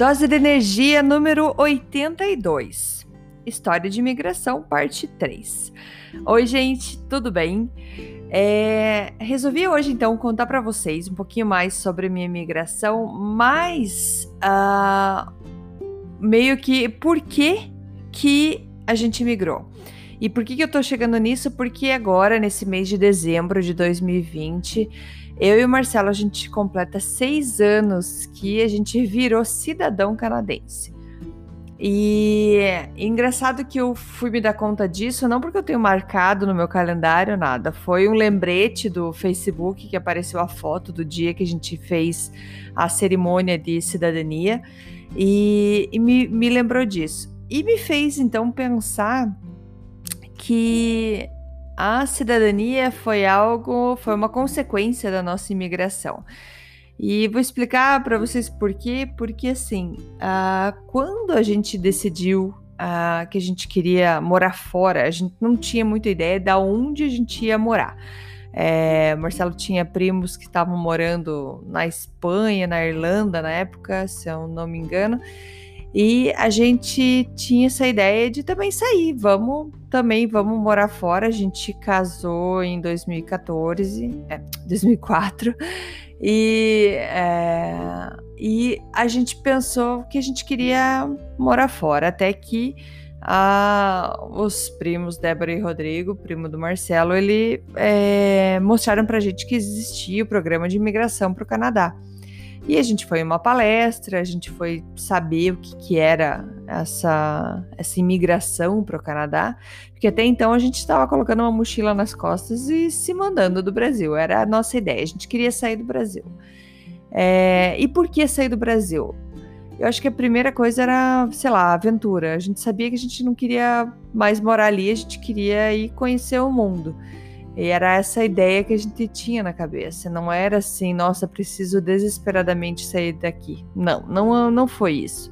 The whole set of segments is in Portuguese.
Dose de energia número 82. História de imigração, parte 3. Oi, gente, tudo bem? É, resolvi hoje então contar para vocês um pouquinho mais sobre minha imigração, mas uh, meio que por que, que a gente migrou. E por que, que eu tô chegando nisso? Porque agora, nesse mês de dezembro de 2020, eu e o Marcelo, a gente completa seis anos que a gente virou cidadão canadense. E é engraçado que eu fui me dar conta disso, não porque eu tenho marcado no meu calendário nada, foi um lembrete do Facebook que apareceu a foto do dia que a gente fez a cerimônia de cidadania e, e me, me lembrou disso. E me fez então pensar que a cidadania foi algo, foi uma consequência da nossa imigração. E vou explicar para vocês por quê. Porque assim, uh, quando a gente decidiu uh, que a gente queria morar fora, a gente não tinha muita ideia de onde a gente ia morar. É, Marcelo tinha primos que estavam morando na Espanha, na Irlanda na época, se eu não me engano. E a gente tinha essa ideia de também sair, vamos também vamos morar fora. A gente casou em 2014, é, 2004, e, é, e a gente pensou que a gente queria morar fora, até que a, os primos Débora e Rodrigo, primo do Marcelo, ele é, mostraram pra gente que existia o programa de imigração para o Canadá. E a gente foi em uma palestra, a gente foi saber o que, que era essa, essa imigração para o Canadá, porque até então a gente estava colocando uma mochila nas costas e se mandando do Brasil, era a nossa ideia, a gente queria sair do Brasil. É, e por que sair do Brasil? Eu acho que a primeira coisa era, sei lá, aventura. A gente sabia que a gente não queria mais morar ali, a gente queria ir conhecer o mundo. E era essa ideia que a gente tinha na cabeça. Não era assim, nossa, preciso desesperadamente sair daqui. Não, não, não foi isso.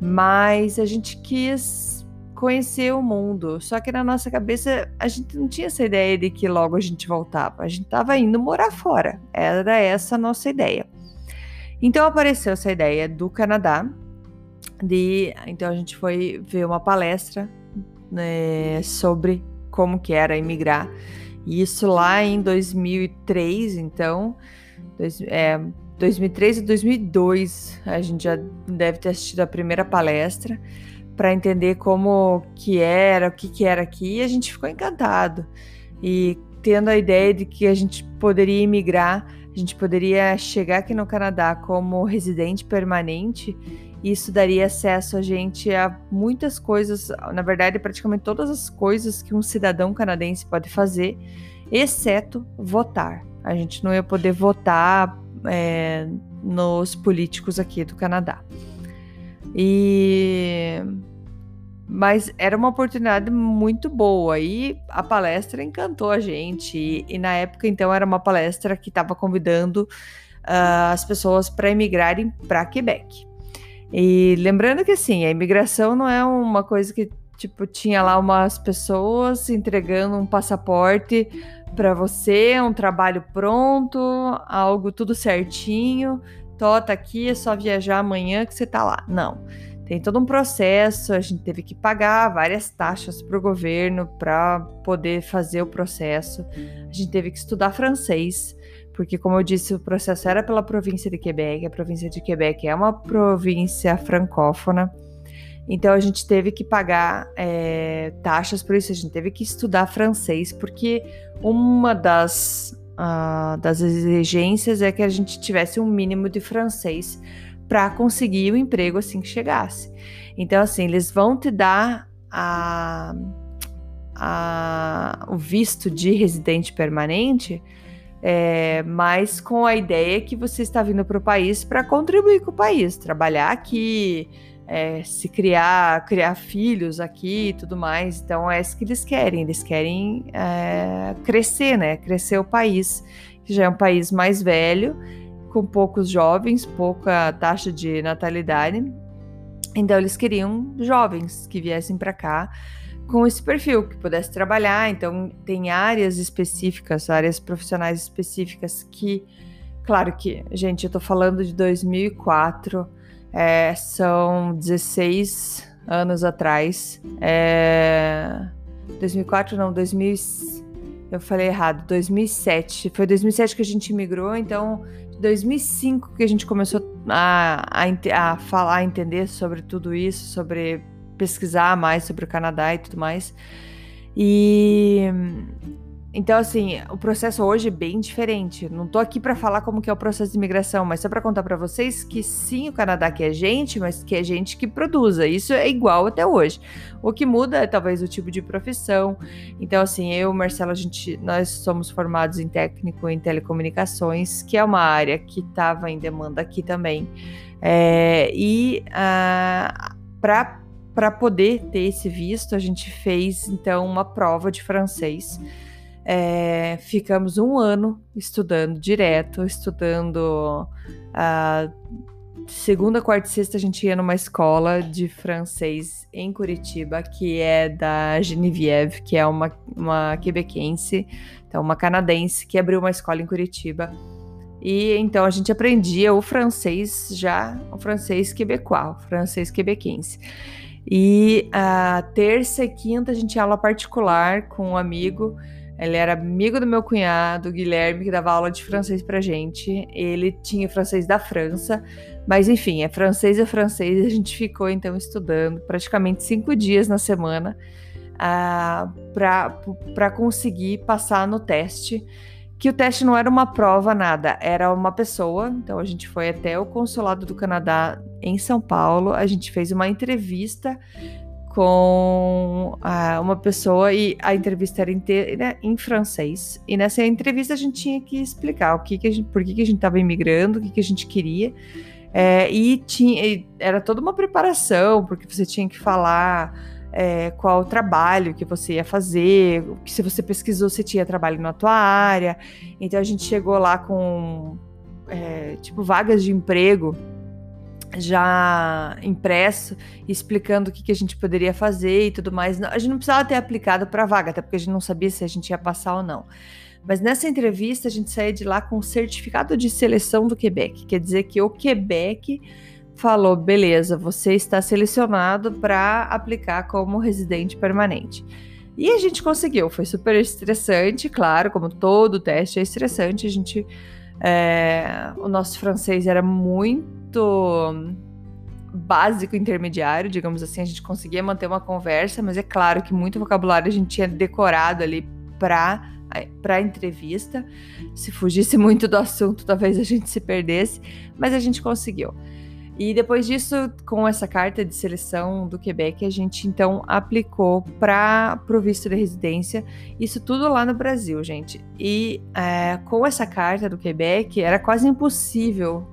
Mas a gente quis conhecer o mundo. Só que na nossa cabeça a gente não tinha essa ideia de que logo a gente voltava. A gente estava indo morar fora. Era essa a nossa ideia. Então apareceu essa ideia do Canadá. De, então a gente foi ver uma palestra né, sobre como que era isso lá em 2003, então, dois, é, 2003 e 2002, a gente já deve ter assistido a primeira palestra para entender como que era, o que que era aqui, e a gente ficou encantado. E tendo a ideia de que a gente poderia imigrar, a gente poderia chegar aqui no Canadá como residente permanente isso daria acesso a gente a muitas coisas, na verdade, praticamente todas as coisas que um cidadão canadense pode fazer, exceto votar. A gente não ia poder votar é, nos políticos aqui do Canadá. E mas era uma oportunidade muito boa e a palestra encantou a gente. E, e na época, então, era uma palestra que estava convidando uh, as pessoas para emigrarem para Quebec. E lembrando que assim, a imigração não é uma coisa que tipo tinha lá umas pessoas entregando um passaporte para você, um trabalho pronto, algo tudo certinho. Tó, tá aqui, é só viajar amanhã que você tá lá. Não. Tem todo um processo, a gente teve que pagar várias taxas para o governo para poder fazer o processo. A gente teve que estudar francês porque, como eu disse, o processo era pela província de Quebec. A província de Quebec é uma província francófona. Então, a gente teve que pagar é, taxas por isso, a gente teve que estudar francês, porque uma das, uh, das exigências é que a gente tivesse um mínimo de francês para conseguir o emprego assim que chegasse. Então, assim, eles vão te dar a, a, o visto de residente permanente, é, mas com a ideia que você está vindo para o país para contribuir com o país, trabalhar aqui, é, se criar, criar filhos aqui e tudo mais. Então é isso que eles querem. Eles querem é, crescer, né? Crescer o país, que já é um país mais velho, com poucos jovens, pouca taxa de natalidade. Então eles queriam jovens que viessem para cá com esse perfil, que pudesse trabalhar. Então, tem áreas específicas, áreas profissionais específicas que, claro que, gente, eu tô falando de 2004, é, são 16 anos atrás. É, 2004, não, 2000. Eu falei errado, 2007. Foi 2007 que a gente migrou, então 2005 que a gente começou a, a, a falar, a entender sobre tudo isso, sobre pesquisar mais sobre o Canadá e tudo mais. E então assim, o processo hoje é bem diferente. Não tô aqui para falar como que é o processo de imigração, mas só para contar para vocês que sim, o Canadá quer gente, mas que é gente que produza. Isso é igual até hoje. O que muda é talvez o tipo de profissão. Então assim, eu, Marcelo, a gente nós somos formados em técnico em telecomunicações, que é uma área que estava em demanda aqui também. É, e uh, ah, para para poder ter esse visto, a gente fez então uma prova de francês. É, ficamos um ano estudando direto, estudando a segunda, quarta e sexta a gente ia numa escola de francês em Curitiba, que é da Geneviève, que é uma, uma quebequense, então uma canadense que abriu uma escola em Curitiba. E então a gente aprendia o francês já, o francês quebecois, o francês quebequense. E a terça e quinta a gente tinha aula particular com um amigo. Ele era amigo do meu cunhado, Guilherme, que dava aula de francês pra gente. Ele tinha francês da França, mas enfim, é francês é francês. A gente ficou então estudando praticamente cinco dias na semana uh, para conseguir passar no teste que o teste não era uma prova, nada, era uma pessoa. Então a gente foi até o consulado do Canadá em São Paulo, a gente fez uma entrevista com uh, uma pessoa e a entrevista era inteira em francês. E nessa entrevista a gente tinha que explicar o que, que a gente, por que, que a gente estava imigrando, o que, que a gente queria. É, e tinha, era toda uma preparação, porque você tinha que falar é, qual o trabalho que você ia fazer, que se você pesquisou se tinha trabalho na tua área. Então a gente chegou lá com é, tipo vagas de emprego já impresso, explicando o que, que a gente poderia fazer e tudo mais. A gente não precisava ter aplicado para vaga, até porque a gente não sabia se a gente ia passar ou não. Mas nessa entrevista a gente saía de lá com o certificado de seleção do Quebec, quer dizer que o Quebec falou: beleza, você está selecionado para aplicar como residente permanente. E a gente conseguiu, foi super estressante, claro, como todo teste é estressante. A gente, é, o nosso francês era muito básico intermediário, digamos assim, a gente conseguia manter uma conversa, mas é claro que muito vocabulário a gente tinha decorado ali para para entrevista. Se fugisse muito do assunto, talvez a gente se perdesse, mas a gente conseguiu. E depois disso, com essa carta de seleção do Quebec, a gente então aplicou para o visto de residência. Isso tudo lá no Brasil, gente. E é, com essa carta do Quebec, era quase impossível.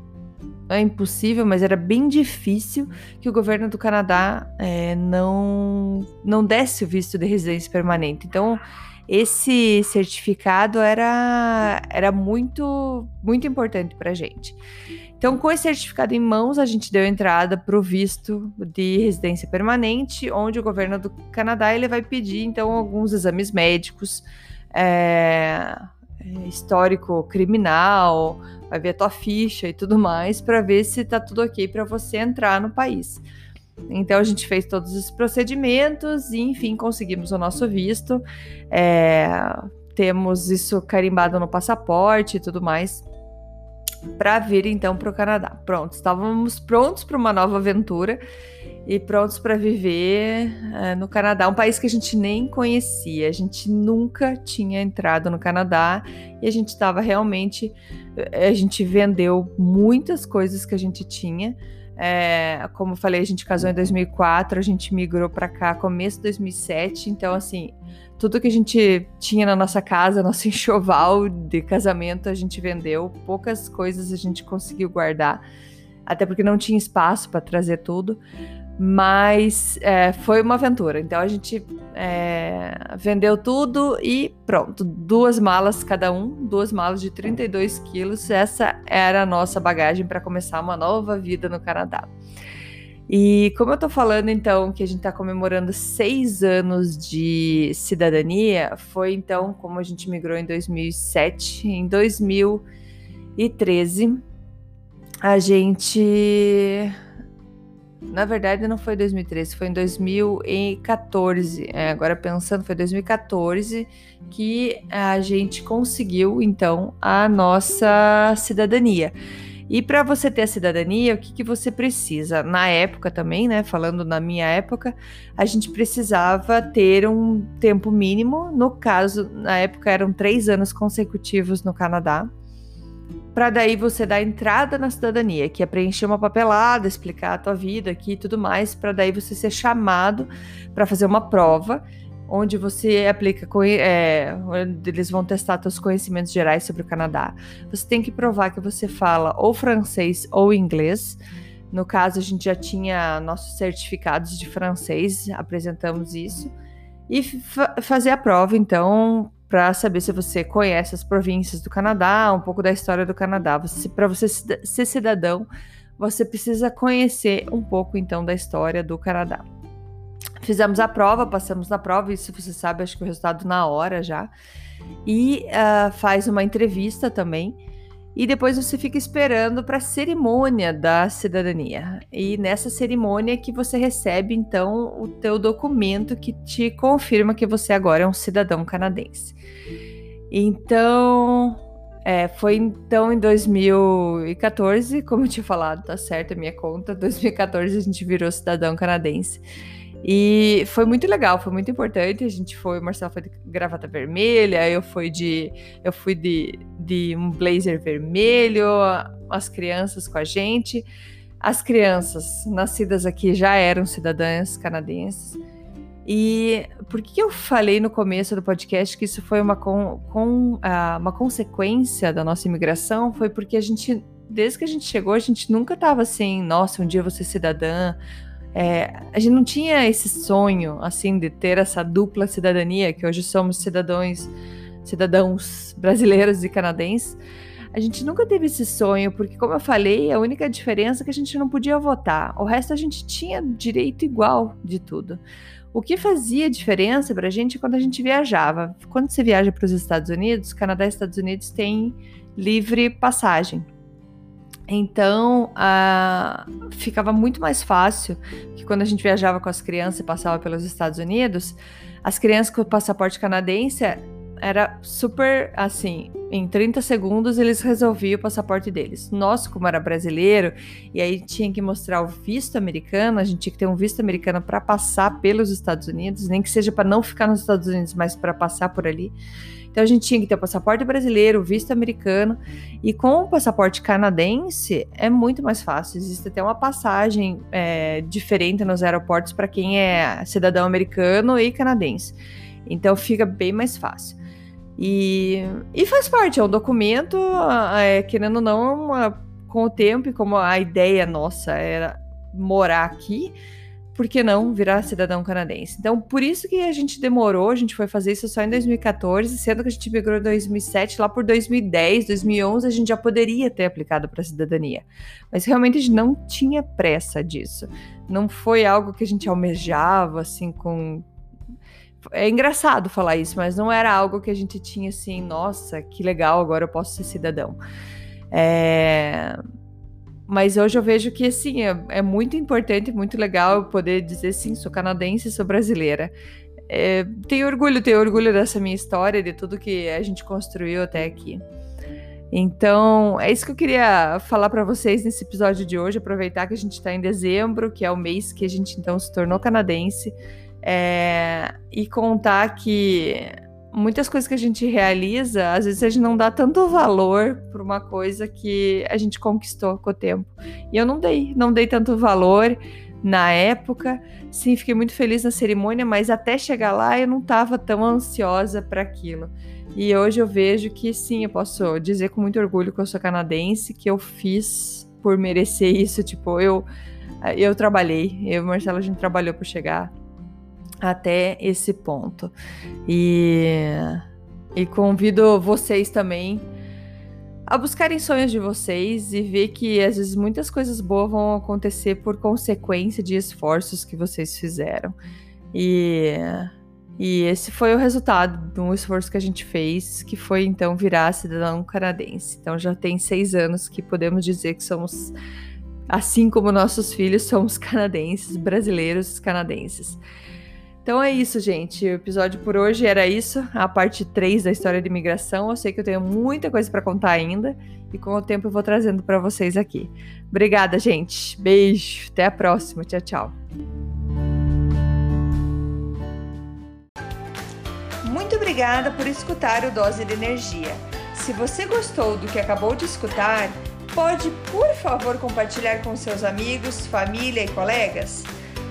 É impossível, mas era bem difícil que o governo do Canadá é, não, não desse o visto de residência permanente. Então, esse certificado era, era muito, muito importante para a gente. Então, com esse certificado em mãos, a gente deu entrada para o visto de residência permanente, onde o governo do Canadá ele vai pedir então alguns exames médicos, é, histórico criminal, vai ver a tua ficha e tudo mais para ver se está tudo ok para você entrar no país. Então a gente fez todos os procedimentos e enfim conseguimos o nosso visto. É, temos isso carimbado no passaporte e tudo mais para vir então para o Canadá. Pronto, estávamos prontos para uma nova aventura e prontos para viver uh, no Canadá, um país que a gente nem conhecia, a gente nunca tinha entrado no Canadá e a gente estava realmente, a gente vendeu muitas coisas que a gente tinha É, como eu falei, a gente casou em 2004, a gente migrou para cá começo de 2007, então assim, tudo que a gente tinha na nossa casa, nosso enxoval de casamento, a gente vendeu, poucas coisas a gente conseguiu guardar, até porque não tinha espaço para trazer tudo. Mas é, foi uma aventura. Então a gente é, vendeu tudo e pronto. Duas malas cada um, duas malas de 32 quilos. Essa era a nossa bagagem para começar uma nova vida no Canadá. E como eu tô falando, então, que a gente tá comemorando seis anos de cidadania, foi então como a gente migrou em 2007. Em 2013, a gente na verdade, não foi 2013, foi em 2014. É, agora pensando, foi 2014 que a gente conseguiu, então, a nossa cidadania. E para você ter a cidadania, o que, que você precisa? Na época também, né? Falando na minha época, a gente precisava ter um tempo mínimo. No caso, na época eram três anos consecutivos no Canadá para daí você dar entrada na cidadania, que é preencher uma papelada, explicar a tua vida aqui e tudo mais, para daí você ser chamado para fazer uma prova onde você aplica, é, eles vão testar seus conhecimentos gerais sobre o Canadá. Você tem que provar que você fala ou francês ou inglês. No caso, a gente já tinha nossos certificados de francês, apresentamos isso. E fazer a prova, então, para saber se você conhece as províncias do Canadá, um pouco da história do Canadá. Para você ser cidadão, você precisa conhecer um pouco então da história do Canadá. Fizemos a prova, passamos na prova, isso você sabe, acho que o resultado na hora já. E uh, faz uma entrevista também e depois você fica esperando para a cerimônia da cidadania. E nessa cerimônia que você recebe então o teu documento que te confirma que você agora é um cidadão canadense. Então, é, foi então em 2014, como eu tinha falado, tá certo a minha conta, 2014 a gente virou cidadão canadense. E foi muito legal, foi muito importante. A gente foi, o Marcelo foi de gravata vermelha, eu fui de eu fui de, de um blazer vermelho, as crianças com a gente. As crianças nascidas aqui já eram cidadãs canadenses. E por que eu falei no começo do podcast que isso foi uma, com, com, uh, uma consequência da nossa imigração? Foi porque a gente, desde que a gente chegou, a gente nunca estava assim, nossa, um dia eu vou ser cidadã, é, a gente não tinha esse sonho, assim, de ter essa dupla cidadania, que hoje somos cidadãos, cidadãos brasileiros e canadenses. A gente nunca teve esse sonho, porque, como eu falei, a única diferença é que a gente não podia votar. O resto a gente tinha direito igual de tudo. O que fazia diferença para a gente é quando a gente viajava. Quando você viaja para os Estados Unidos, Canadá e Estados Unidos têm livre passagem. Então, ficava muito mais fácil que quando a gente viajava com as crianças e passava pelos Estados Unidos, as crianças com o passaporte canadense era super assim, em 30 segundos eles resolviam o passaporte deles. Nós, como era brasileiro, e aí tinha que mostrar o visto americano, a gente tinha que ter um visto americano para passar pelos Estados Unidos, nem que seja para não ficar nos Estados Unidos, mas para passar por ali. Então a gente tinha que ter o passaporte brasileiro, visto americano, e com o passaporte canadense é muito mais fácil. Existe até uma passagem é, diferente nos aeroportos para quem é cidadão americano e canadense. Então fica bem mais fácil. E, e faz parte, é um documento, é, querendo ou não, uma, com o tempo e como a ideia nossa era morar aqui, por que não virar cidadão canadense? Então, por isso que a gente demorou, a gente foi fazer isso só em 2014, sendo que a gente migrou em 2007, lá por 2010, 2011, a gente já poderia ter aplicado para a cidadania. Mas realmente a gente não tinha pressa disso. Não foi algo que a gente almejava, assim, com. É engraçado falar isso, mas não era algo que a gente tinha assim, nossa, que legal, agora eu posso ser cidadão. É... Mas hoje eu vejo que, assim, é, é muito importante, muito legal poder dizer, sim, sou canadense, sou brasileira. É, tenho orgulho, tenho orgulho dessa minha história, de tudo que a gente construiu até aqui. Então, é isso que eu queria falar para vocês nesse episódio de hoje. Aproveitar que a gente está em dezembro, que é o mês que a gente então se tornou canadense, é, e contar que muitas coisas que a gente realiza, às vezes a gente não dá tanto valor para uma coisa que a gente conquistou com o tempo. E eu não dei, não dei tanto valor na época. Sim, fiquei muito feliz na cerimônia, mas até chegar lá eu não estava tão ansiosa para aquilo. E hoje eu vejo que sim, eu posso dizer com muito orgulho que eu sou canadense, que eu fiz por merecer isso. Tipo, eu, eu trabalhei, eu e Marcelo a gente trabalhou para chegar até esse ponto. E, e convido vocês também a buscarem sonhos de vocês e ver que às vezes muitas coisas boas vão acontecer por consequência de esforços que vocês fizeram. E, e esse foi o resultado de um esforço que a gente fez, que foi então virar cidadão canadense. Então já tem seis anos que podemos dizer que somos, assim como nossos filhos, somos canadenses, brasileiros canadenses. Então é isso, gente. O episódio por hoje era isso, a parte 3 da história de imigração. Eu sei que eu tenho muita coisa para contar ainda e com o tempo eu vou trazendo para vocês aqui. Obrigada, gente. Beijo. Até a próxima. Tchau, tchau. Muito obrigada por escutar o Dose de Energia. Se você gostou do que acabou de escutar, pode, por favor, compartilhar com seus amigos, família e colegas?